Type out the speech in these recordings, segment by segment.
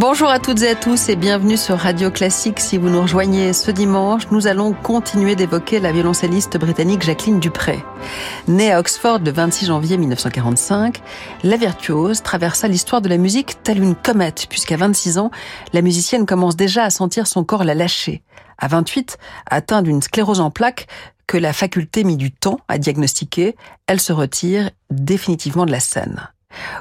Bonjour à toutes et à tous et bienvenue sur Radio Classique. Si vous nous rejoignez ce dimanche, nous allons continuer d'évoquer la violoncelliste britannique Jacqueline Dupré. Née à Oxford le 26 janvier 1945, la virtuose traversa l'histoire de la musique telle une comète, puisqu'à 26 ans, la musicienne commence déjà à sentir son corps la lâcher. À 28, atteinte d'une sclérose en plaques, que la faculté mit du temps à diagnostiquer, elle se retire définitivement de la scène.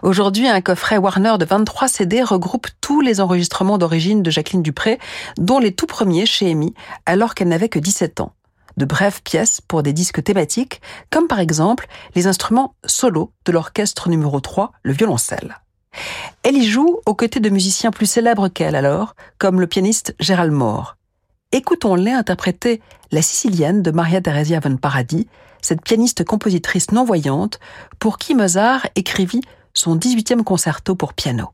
Aujourd'hui, un coffret Warner de 23 CD regroupe tous les enregistrements d'origine de Jacqueline Dupré, dont les tout premiers chez EMI, alors qu'elle n'avait que 17 ans. De brèves pièces pour des disques thématiques, comme par exemple les instruments solo de l'orchestre numéro 3, le violoncelle. Elle y joue aux côtés de musiciens plus célèbres qu'elle alors, comme le pianiste Gérald Moore. Écoutons-les interpréter La Sicilienne de Maria Theresia von Paradis, cette pianiste compositrice non-voyante pour qui Mozart écrivit son 18e concerto pour piano.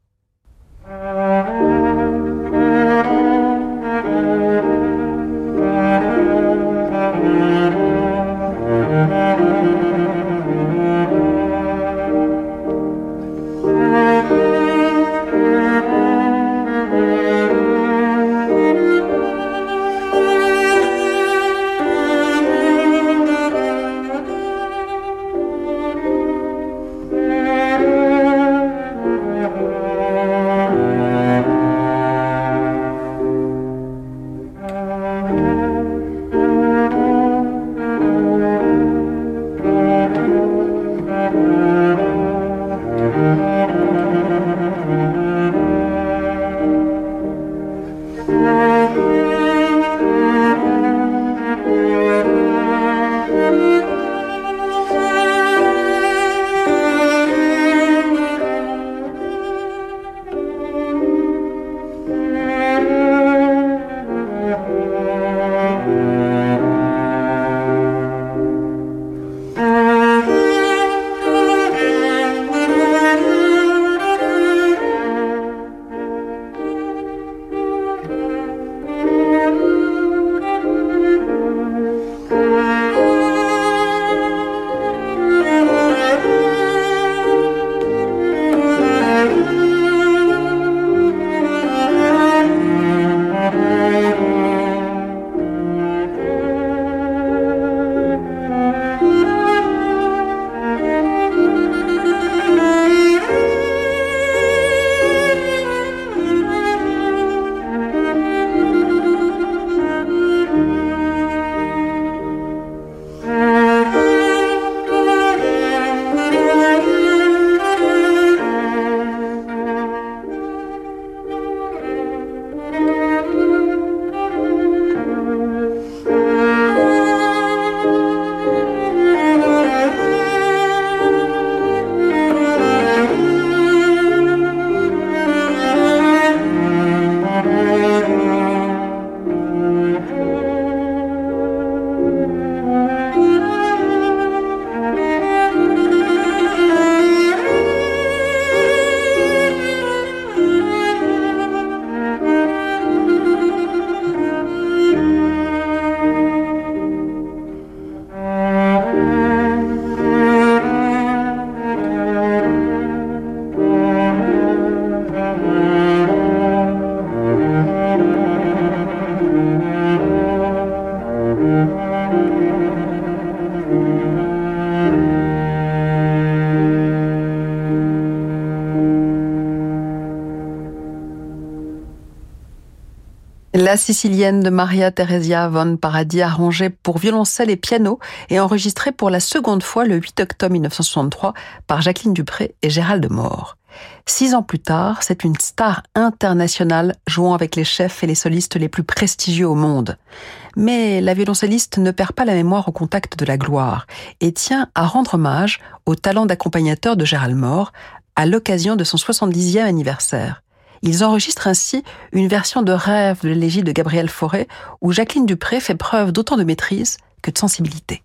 La sicilienne de Maria Theresia von Paradis arrangée pour violoncelle et piano et enregistrée pour la seconde fois le 8 octobre 1963 par Jacqueline Dupré et Gérald Moore. Six ans plus tard, c'est une star internationale jouant avec les chefs et les solistes les plus prestigieux au monde. Mais la violoncelliste ne perd pas la mémoire au contact de la gloire et tient à rendre hommage au talent d'accompagnateur de Gérald Moore à l'occasion de son 70e anniversaire. Ils enregistrent ainsi une version de rêve de l'élégie de Gabriel Fauré où Jacqueline Dupré fait preuve d'autant de maîtrise que de sensibilité.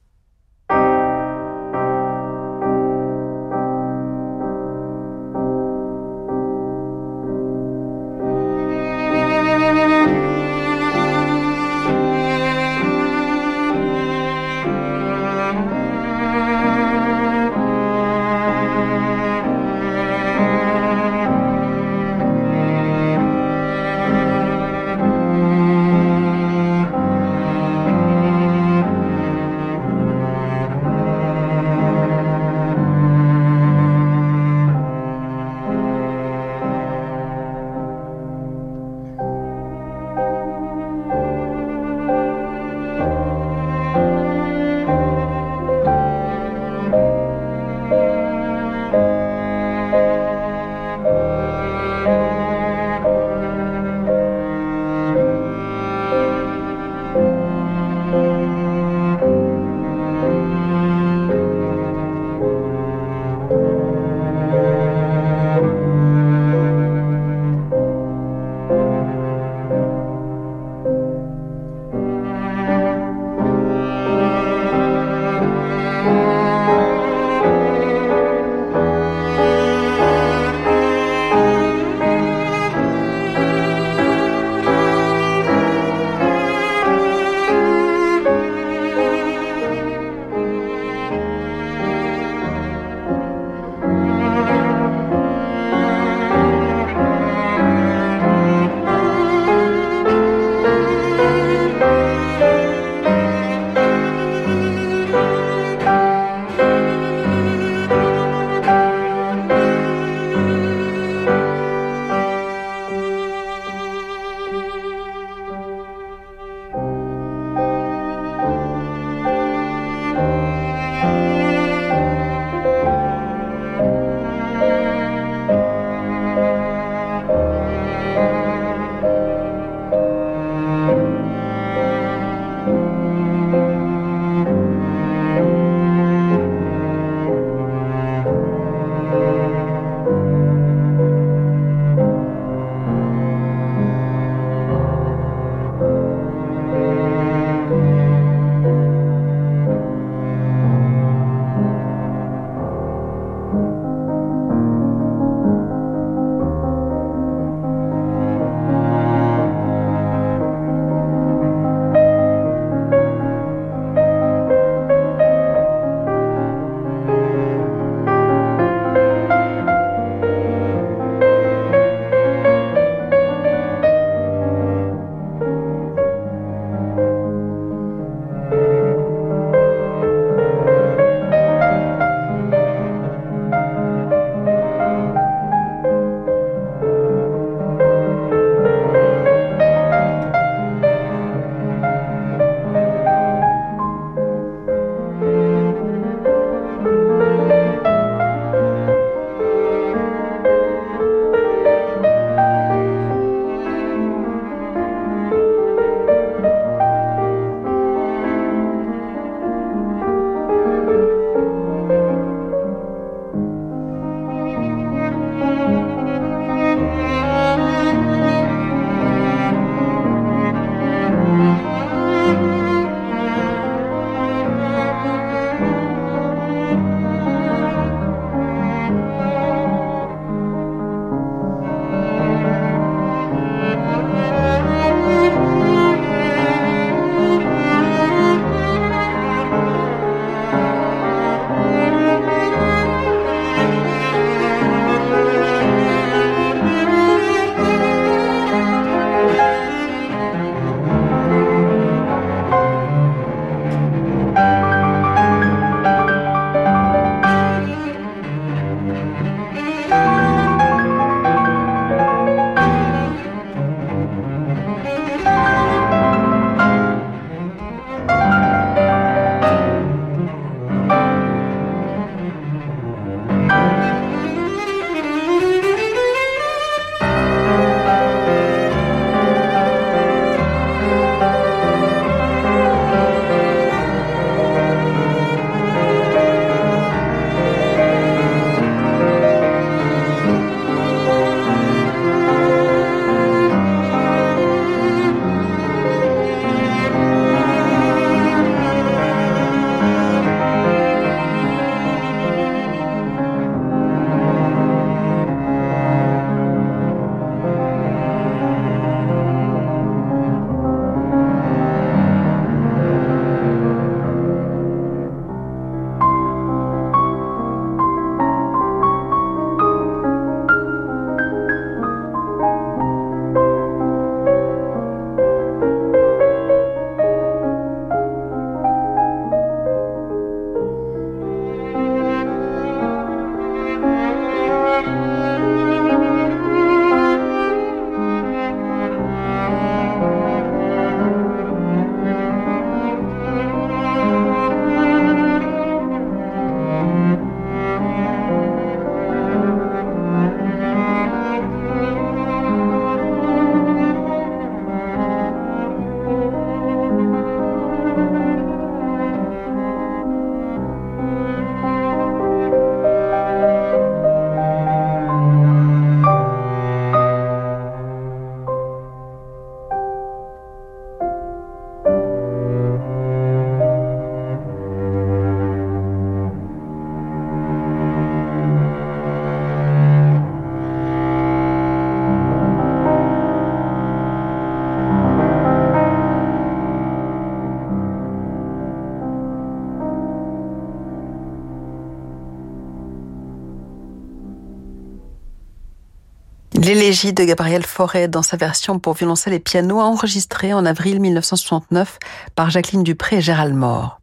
De Gabriel Fauré dans sa version pour violoncelle et piano enregistrée en avril 1969 par Jacqueline Dupré et Gérald Mort.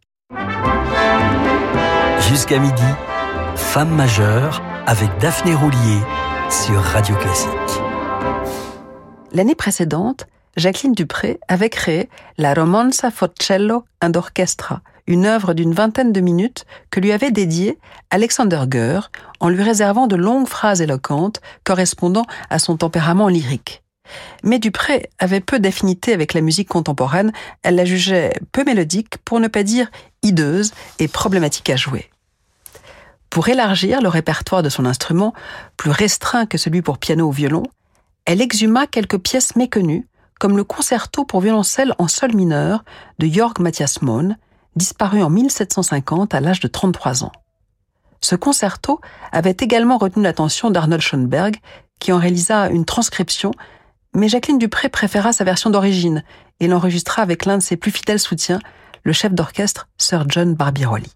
Jusqu'à midi, Femme majeure avec Daphné Roulier sur Radio Classique. L'année précédente, Jacqueline Dupré avait créé la Romanza Focello and Orchestra, une œuvre d'une vingtaine de minutes que lui avait dédiée Alexander Goer en lui réservant de longues phrases éloquentes correspondant à son tempérament lyrique. Mais Dupré avait peu d'affinité avec la musique contemporaine, elle la jugeait peu mélodique, pour ne pas dire hideuse et problématique à jouer. Pour élargir le répertoire de son instrument, plus restreint que celui pour piano ou violon, elle exhuma quelques pièces méconnues, comme le concerto pour violoncelle en sol mineur de Jörg Matthias Mohn, disparu en 1750 à l'âge de 33 ans. Ce concerto avait également retenu l'attention d'Arnold Schoenberg, qui en réalisa une transcription, mais Jacqueline Dupré préféra sa version d'origine et l'enregistra avec l'un de ses plus fidèles soutiens, le chef d'orchestre Sir John Barbirolli.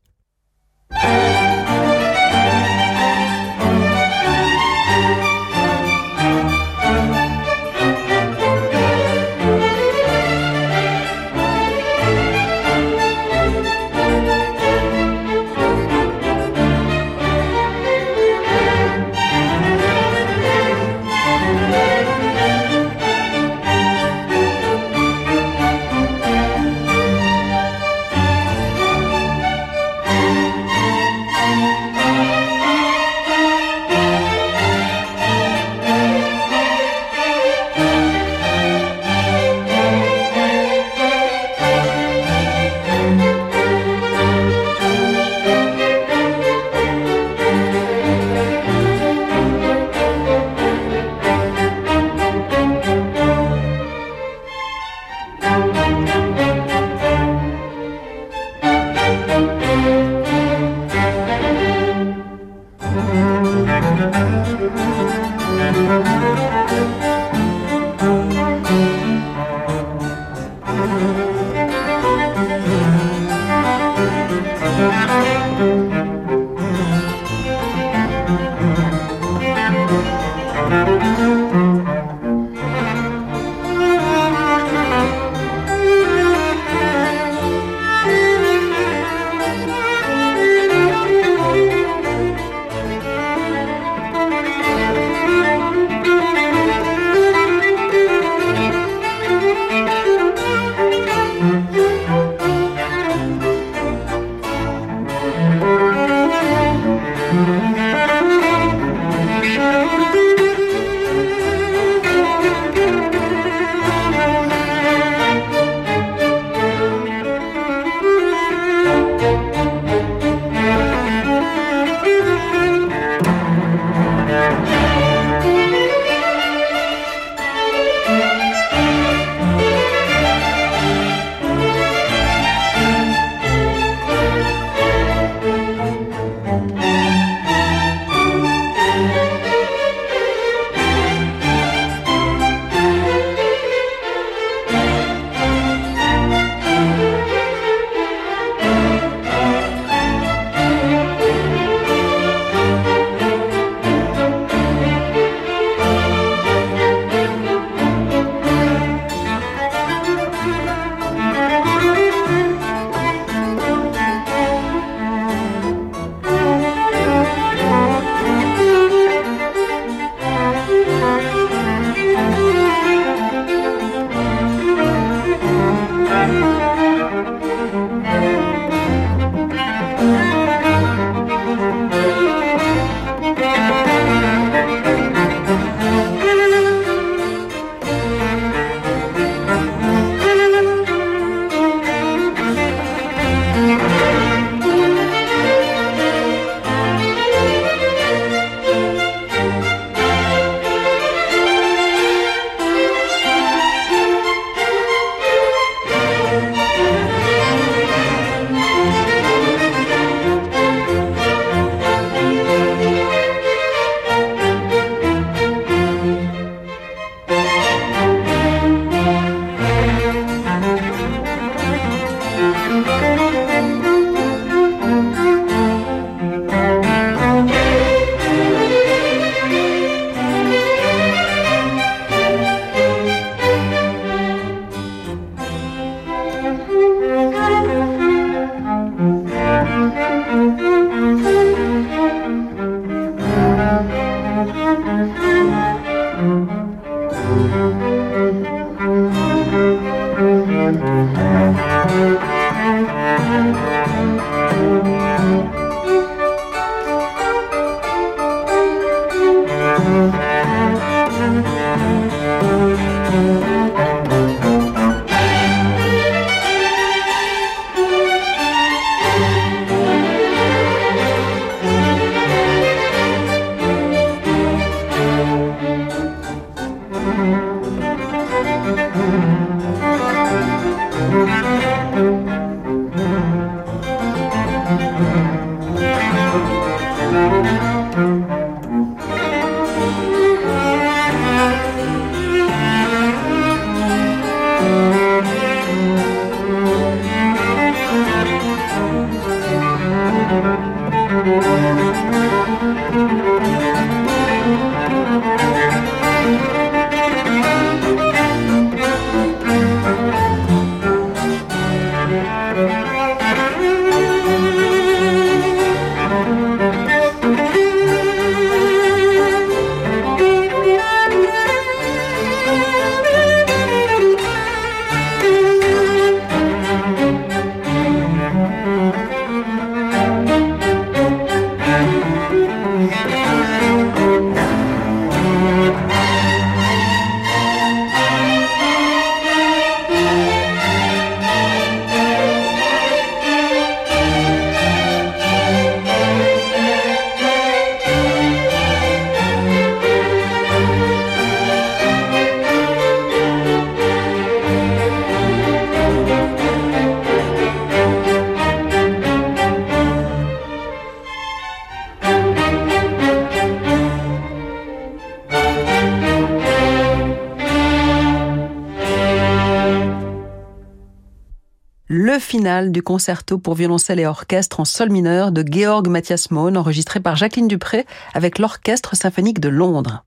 Du concerto pour violoncelle et orchestre en sol mineur de Georg Matthias Mohn, enregistré par Jacqueline Dupré avec l'Orchestre symphonique de Londres.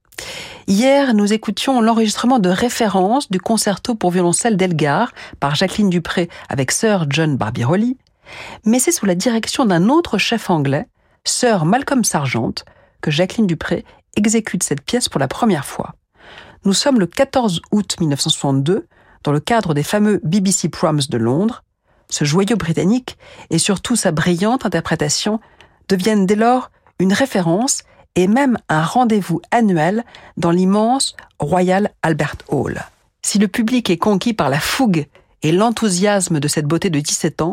Hier, nous écoutions l'enregistrement de référence du concerto pour violoncelle d'Elgar par Jacqueline Dupré avec Sir John Barbirolli, mais c'est sous la direction d'un autre chef anglais, Sir Malcolm Sargent, que Jacqueline Dupré exécute cette pièce pour la première fois. Nous sommes le 14 août 1962, dans le cadre des fameux BBC Proms de Londres, ce joyau britannique et surtout sa brillante interprétation deviennent dès lors une référence et même un rendez-vous annuel dans l'immense Royal Albert Hall. Si le public est conquis par la fougue et l'enthousiasme de cette beauté de 17 ans,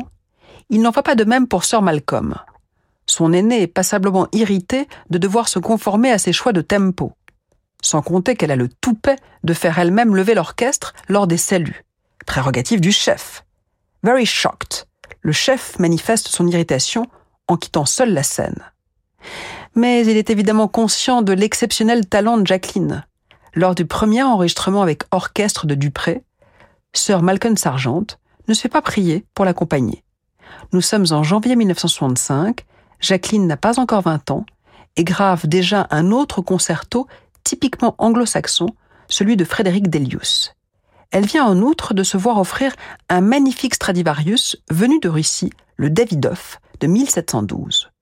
il n'en va pas de même pour Sir Malcolm. Son aîné est passablement irrité de devoir se conformer à ses choix de tempo, sans compter qu'elle a le toupet de faire elle-même lever l'orchestre lors des saluts, prérogative du chef. Very shocked. Le chef manifeste son irritation en quittant seul la scène. Mais il est évidemment conscient de l'exceptionnel talent de Jacqueline. Lors du premier enregistrement avec orchestre de Dupré, Sir Malcolm Sargent ne se fait pas prier pour l'accompagner. Nous sommes en janvier 1965, Jacqueline n'a pas encore 20 ans et grave déjà un autre concerto typiquement anglo-saxon, celui de Frédéric Delius. Elle vient en outre de se voir offrir un magnifique Stradivarius venu de Russie, le Davidoff de 1712.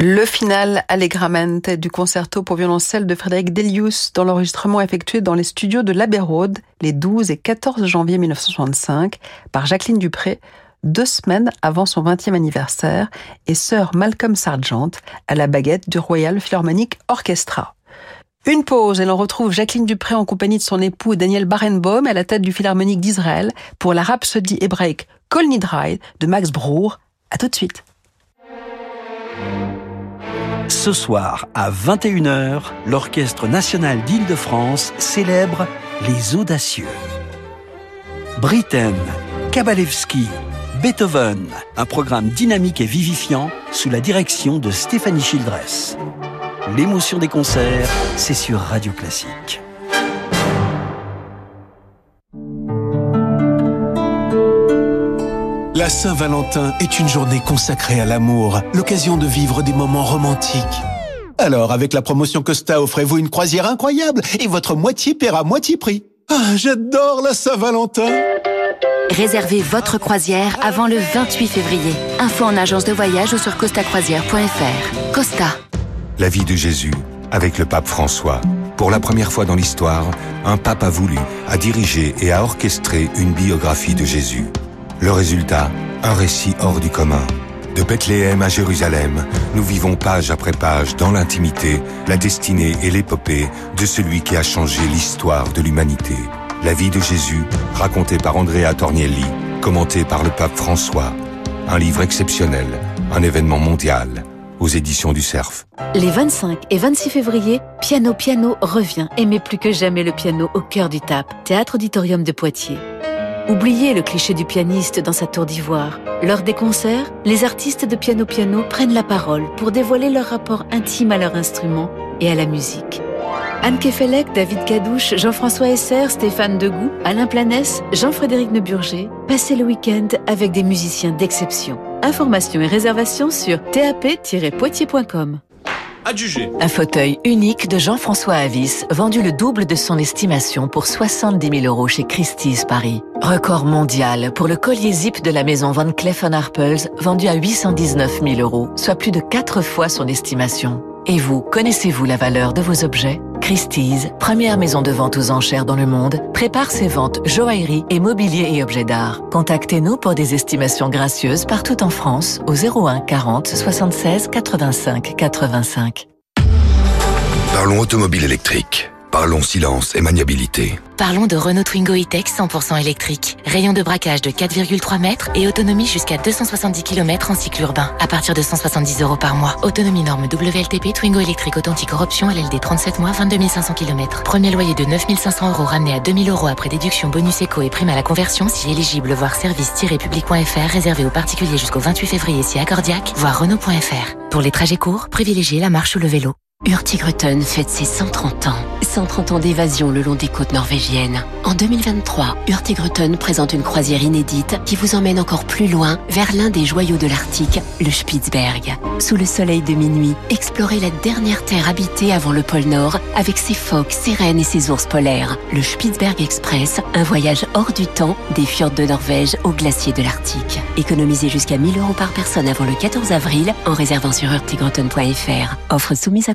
Le final Allegramente du concerto pour violoncelle de Frédéric Delius dans l'enregistrement effectué dans les studios de l'Abbey Road les 12 et 14 janvier 1965 par Jacqueline Dupré, deux semaines avant son 20e anniversaire, et Sir Malcolm Sargent à la baguette du Royal Philharmonic Orchestra. Une pause et l'on retrouve Jacqueline Dupré en compagnie de son époux Daniel Barenboim à la tête du Philharmonique d'Israël pour la rhapsodie hébraïque Kol Nidride de Max Bruch. À tout de suite. Ce soir, à 21h, l'Orchestre national d'Île-de-France célèbre les audacieux. Britten, Kabalevski, Beethoven, un programme dynamique et vivifiant sous la direction de Stéphanie Childress. L'émotion des concerts, c'est sur Radio Classique. La Saint-Valentin est une journée consacrée à l'amour, l'occasion de vivre des moments romantiques. Alors, avec la promotion Costa, offrez-vous une croisière incroyable et votre moitié paiera moitié prix? Ah, j'adore la Saint-Valentin Réservez votre croisière avant le 28 février. Info en agence de voyage ou sur costacroisière.fr. Costa. La vie de Jésus avec le pape François. Pour la première fois dans l'histoire, un pape a voulu, a dirigé et a orchestré une biographie de Jésus. Le résultat, un récit hors du commun. De Bethléem à Jérusalem, nous vivons page après page dans l'intimité, la destinée et l'épopée de celui qui a changé l'histoire de l'humanité. La vie de Jésus, racontée par Andrea Tornielli, commentée par le pape François. Un livre exceptionnel, un événement mondial, aux éditions du Cerf. Les 25 et 26 février, Piano Piano revient met plus que jamais le piano au cœur du TAP, Théâtre Auditorium de Poitiers. Oubliez le cliché du pianiste dans sa tour d'ivoire. Lors des concerts, les artistes de Piano Piano prennent la parole pour dévoiler leur rapport intime à leur instrument et à la musique. Anne Kefelec, David Cadouche, Jean-François Esser, Stéphane Degout, Alain Planès, Jean-Frédéric Neuburger, passez le week-end avec des musiciens d'exception. Informations et réservations sur tap-poitiers.com. Un fauteuil unique de Jean-François Avis, vendu le double de son estimation pour 70 000 euros chez Christie's Paris. Record mondial pour le collier zip de la maison Van Cleef Arpels, vendu à 819 000 euros, soit plus de 4 fois son estimation. Et vous, connaissez-vous la valeur de vos objets? Christie's, première maison de vente aux enchères dans le monde, prépare ses ventes joaillerie et mobilier et objets d'art. Contactez-nous pour des estimations gracieuses partout en France au 01 40 76 85 85. Parlons automobile électrique. Parlons silence et maniabilité. Parlons de Renault Twingo E-Tech 100% électrique. Rayon de braquage de 4,3 mètres et autonomie jusqu'à 270 km en cycle urbain. À partir de 170 euros par mois. Autonomie norme WLTP Twingo électrique authentique-corruption LLD 37 mois, 22 500 km. Premier loyer de 9 500 euros ramené à 2000 euros après déduction bonus éco et prime à la conversion si éligible. Voir service-public.fr réservé aux particuliers jusqu'au 28 février si accordiaque. Voir Renault.fr. Pour les trajets courts, privilégiez la marche ou le vélo. Hurtigruten fête ses 130 ans. 130 ans d'évasion le long des côtes norvégiennes. En 2023, Hurtigruten présente une croisière inédite qui vous emmène encore plus loin vers l'un des joyaux de l'Arctique, le Spitzberg. Sous le soleil de minuit, explorez la dernière terre habitée avant le pôle Nord avec ses phoques, ses rennes et ses ours polaires. Le Spitzberg Express, un voyage hors du temps des fjords de Norvège aux glaciers de l'Arctique. Économisez jusqu'à 1000 euros par personne avant le 14 avril en réservant sur hurtigruten.fr. Offre soumise à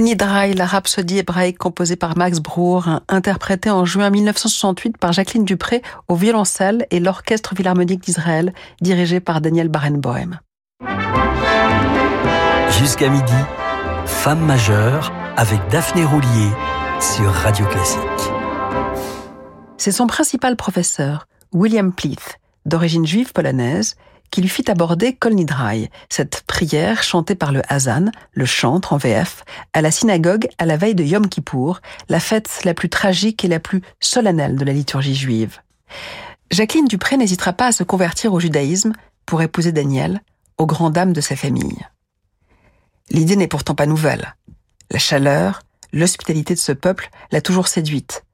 La rhapsodie hébraïque composée par Max Bruch, interprétée en juin 1968 par Jacqueline Dupré au violoncelle et l'Orchestre Philharmonique d'Israël, dirigé par Daniel Barenboim. Jusqu'à midi, Femme majeure avec Daphné Roulier sur Radio Classique. C'est son principal professeur, William Pleath, d'origine juive polonaise, qui lui fit aborder Kol Nidrai, cette prière chantée par le Hazan, le chantre en VF, à la synagogue à la veille de Yom Kippour, la fête la plus tragique et la plus solennelle de la liturgie juive. Jacqueline Dupré n'hésitera pas à se convertir au judaïsme pour épouser Daniel, aux grandes dames de sa famille. L'idée n'est pourtant pas nouvelle. La chaleur, l'hospitalité de ce peuple l'a toujours séduite,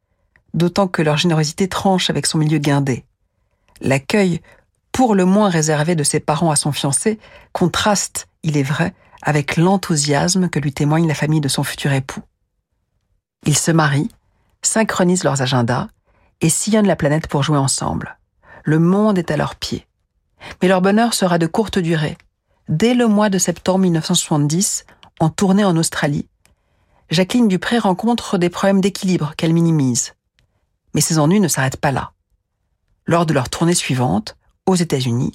d'autant que leur générosité tranche avec son milieu guindé. L'accueil pour le moins réservé de ses parents à son fiancé, contraste, il est vrai, avec l'enthousiasme que lui témoigne la famille de son futur époux. Ils se marient, synchronisent leurs agendas et sillonnent la planète pour jouer ensemble. Le monde est à leurs pieds. Mais leur bonheur sera de courte durée. Dès le mois de septembre 1970, en tournée en Australie, Jacqueline Dupré rencontre des problèmes d'équilibre qu'elle minimise. Mais ses ennuis ne s'arrêtent pas là. Lors de leur tournée suivante, aux États-Unis,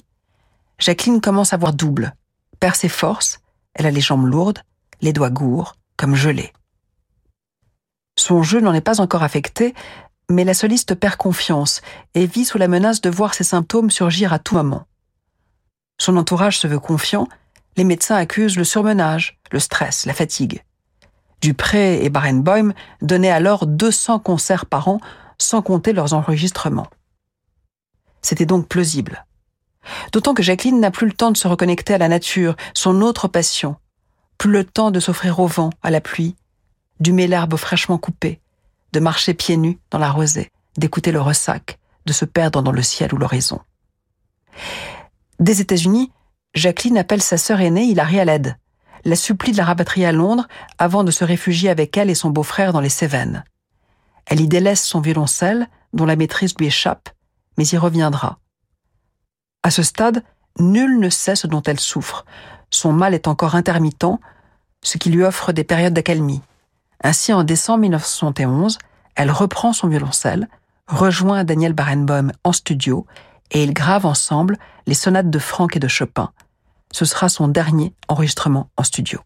Jacqueline commence à voir double, perd ses forces, elle a les jambes lourdes, les doigts gourds, comme gelés. Son jeu n'en est pas encore affecté, mais la soliste perd confiance et vit sous la menace de voir ses symptômes surgir à tout moment. Son entourage se veut confiant, les médecins accusent le surmenage, le stress, la fatigue. Dupré et Barenboim donnaient alors 200 concerts par an, sans compter leurs enregistrements. C'était donc plausible. D'autant que Jacqueline n'a plus le temps de se reconnecter à la nature, son autre passion, plus le temps de s'offrir au vent, à la pluie, d'humer l'herbe fraîchement coupée, de marcher pieds nus dans la rosée, d'écouter le ressac, de se perdre dans le ciel ou l'horizon. Des États-Unis, Jacqueline appelle sa sœur aînée Hilary à l'aide, la supplie de la rapatrier à Londres avant de se réfugier avec elle et son beau-frère dans les Cévennes. Elle y délaisse son violoncelle, dont la maîtrise lui échappe, mais y reviendra. À ce stade, nul ne sait ce dont elle souffre. Son mal est encore intermittent, ce qui lui offre des périodes d'accalmie. Ainsi, en décembre 1971, elle reprend son violoncelle, rejoint Daniel Barenboim en studio et ils gravent ensemble les sonates de Franck et de Chopin. Ce sera son dernier enregistrement en studio.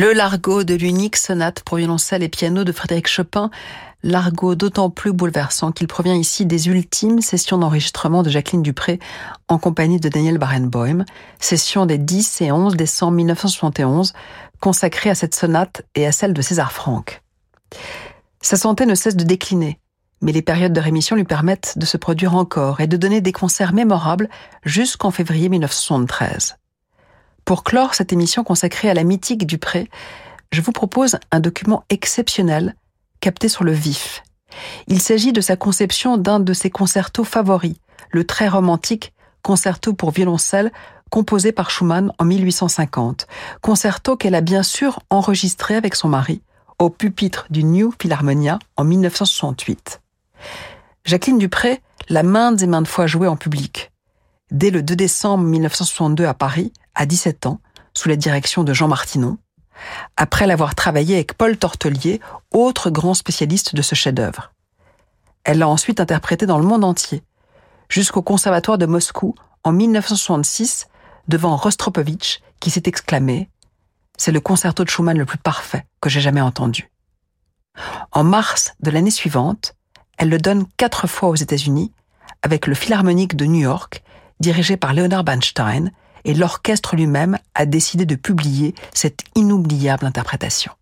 Le largo de l'unique sonate pour violoncelle et piano de Frédéric Chopin, largo d'autant plus bouleversant qu'il provient ici des ultimes sessions d'enregistrement de Jacqueline Dupré en compagnie de Daniel Barenboim, sessions des 10 et 11 décembre 1971, consacrées à cette sonate et à celle de César Franck. Sa santé ne cesse de décliner, mais les périodes de rémission lui permettent de se produire encore et de donner des concerts mémorables jusqu'en février 1973. Pour clore cette émission consacrée à la mythique du pré, je vous propose un document exceptionnel capté sur le vif. Il s'agit de sa conception d'un de ses concertos favoris, le très romantique concerto pour violoncelle composé par Schumann en 1850, concerto qu'elle a bien sûr enregistré avec son mari au pupitre du New Philharmonia en 1968. Jacqueline Dupré l'a maintes et maintes fois joué en public. Dès le 2 décembre 1962 à Paris, à 17 ans, sous la direction de Jean Martinon, après l'avoir travaillé avec Paul Tortelier, autre grand spécialiste de ce chef-d'œuvre. Elle l'a ensuite interprété dans le monde entier, jusqu'au Conservatoire de Moscou en 1966, devant Rostropovitch, qui s'est exclamé C'est le concerto de Schumann le plus parfait que j'ai jamais entendu. En mars de l'année suivante, elle le donne quatre fois aux États-Unis, avec le Philharmonique de New York, dirigé par Leonard Bernstein, et l'orchestre lui-même a décidé de publier cette inoubliable interprétation.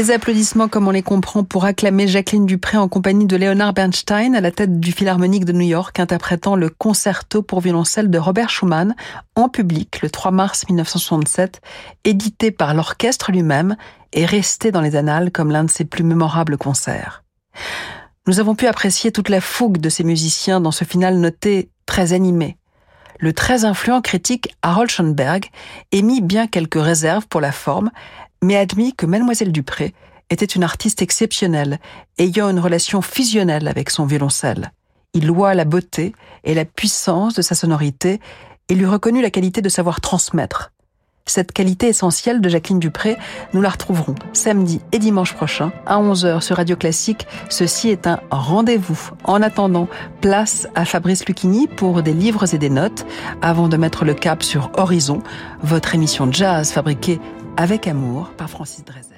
Des applaudissements comme on les comprend pour acclamer Jacqueline Dupré en compagnie de Leonard Bernstein à la tête du Philharmonique de New York interprétant le concerto pour violoncelle de Robert Schumann en public le 3 mars 1967, édité par l'orchestre lui-même et resté dans les annales comme l'un de ses plus mémorables concerts. Nous avons pu apprécier toute la fougue de ces musiciens dans ce final noté très animé. Le très influent critique Harold Schoenberg émit bien quelques réserves pour la forme, mais admis que Mademoiselle Dupré était une artiste exceptionnelle, ayant une relation fusionnelle avec son violoncelle. Il loua la beauté et la puissance de sa sonorité et lui reconnut la qualité de savoir transmettre. Cette qualité essentielle de Jacqueline Dupré, nous la retrouverons samedi et dimanche prochain à 11h sur Radio Classique. Ceci est un rendez-vous. En attendant, place à Fabrice Lucchini pour des livres et des notes avant de mettre le cap sur Horizon, votre émission jazz fabriquée avec amour par Francis Drezel.